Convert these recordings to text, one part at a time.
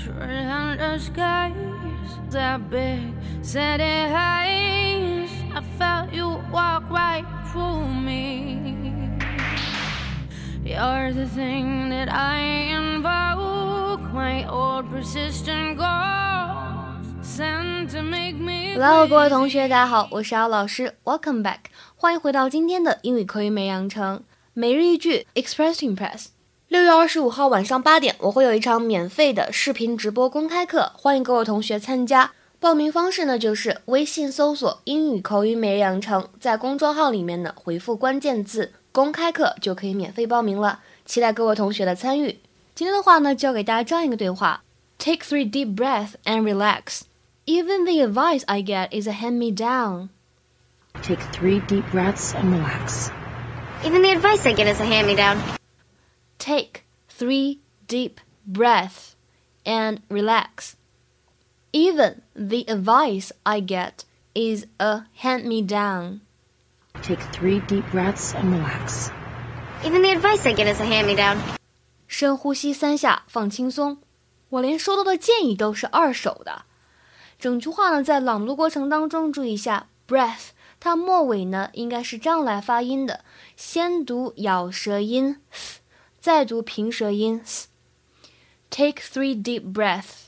and the skies that big city heights. I felt you walk right through me. You're the thing that I invoke, my old persistent ghost, sent to make me. Hello，各位同学，大家好，我是姚老师，Welcome back，欢迎回到今天的英语口语美养成每日一句 Express to Impress。 六月二十五号晚上八点，我会有一场免费的视频直播公开课，欢迎各位同学参加。报名方式呢，就是微信搜索“英语口语每日养成”，在公众号里面呢回复关键字“公开课”就可以免费报名了。期待各位同学的参与。今天的话呢，教给大家这样一个对话：Take three deep breaths and relax. Even the advice I get is a hand me down. Take three deep breaths and relax. Even the advice I get is a hand me down. Take three deep breaths and relax. Even the advice I get is a hand me down. Take three deep breaths and relax. Even the advice I get is a hand me down. 深呼吸三下，放轻松。我连收到的建议都是二手的。整句话呢，在朗读过程当中注意一下，breath 它末尾呢应该是这样来发音的，先读咬舌音。 再读平舌音，take three deep breaths。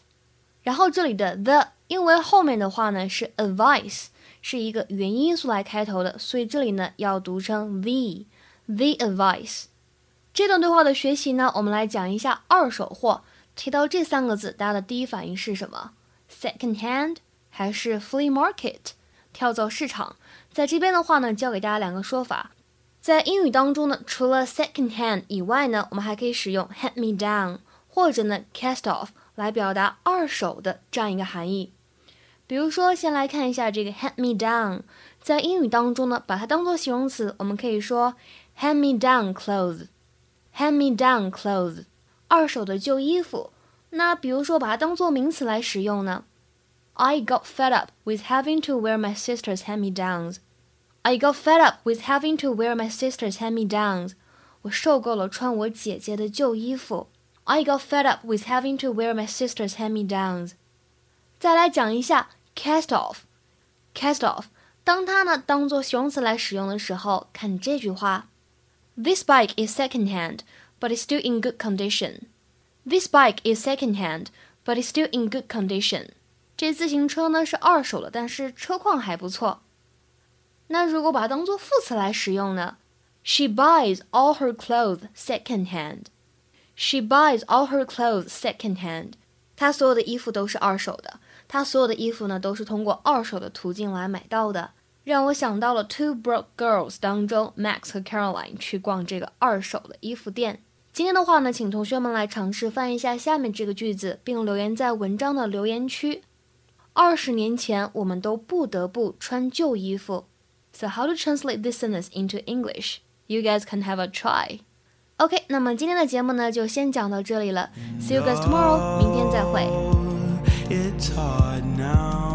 然后这里的 the，因为后面的话呢是 advice，是一个元音素来开头的，所以这里呢要读成 the，the advice。这段对话的学习呢，我们来讲一下二手货。提到这三个字，大家的第一反应是什么？second hand 还是 flea market？跳蚤市场。在这边的话呢，教给大家两个说法。在英语当中呢，除了 second hand 以外呢，我们还可以使用 hand me down 或者呢 cast off 来表达二手的这样一个含义。比如说，先来看一下这个 hand me down，在英语当中呢，把它当做形容词，我们可以说 hand me down clothes，hand me down clothes，二手的旧衣服。那比如说，把它当做名词来使用呢，I got fed up with having to wear my sister's hand me downs。 I got fed up with having to wear my sister's hand-me-downs. 我受够了穿我姐姐的旧衣服。I got fed up with having to wear my sister's hand-me-downs. 再来讲一下 cast off。cast off，当它呢当做形容词来使用的时候，看这句话：This bike is second-hand, but it's still in good condition. This bike is second-hand, but it's still in good condition. 这自行车呢是二手的，但是车况还不错。 那如果把它当做副词来使用呢？She buys all her clothes second hand. She buys all her clothes second hand. 她所有的衣服都是二手的。她所有的衣服呢，都是通过二手的途径来买到的。让我想到了《Two Broke Girls》当中，Max 和 Caroline 去逛这个二手的衣服店。今天的话呢，请同学们来尝试翻译一下下面这个句子，并留言在文章的留言区。二十年前，我们都不得不穿旧衣服。So how to translate this sentence into English? You guys can have a try. OK，那么今天的节目呢就先讲到这里了。See you guys tomorrow，明天再会。It's hard now.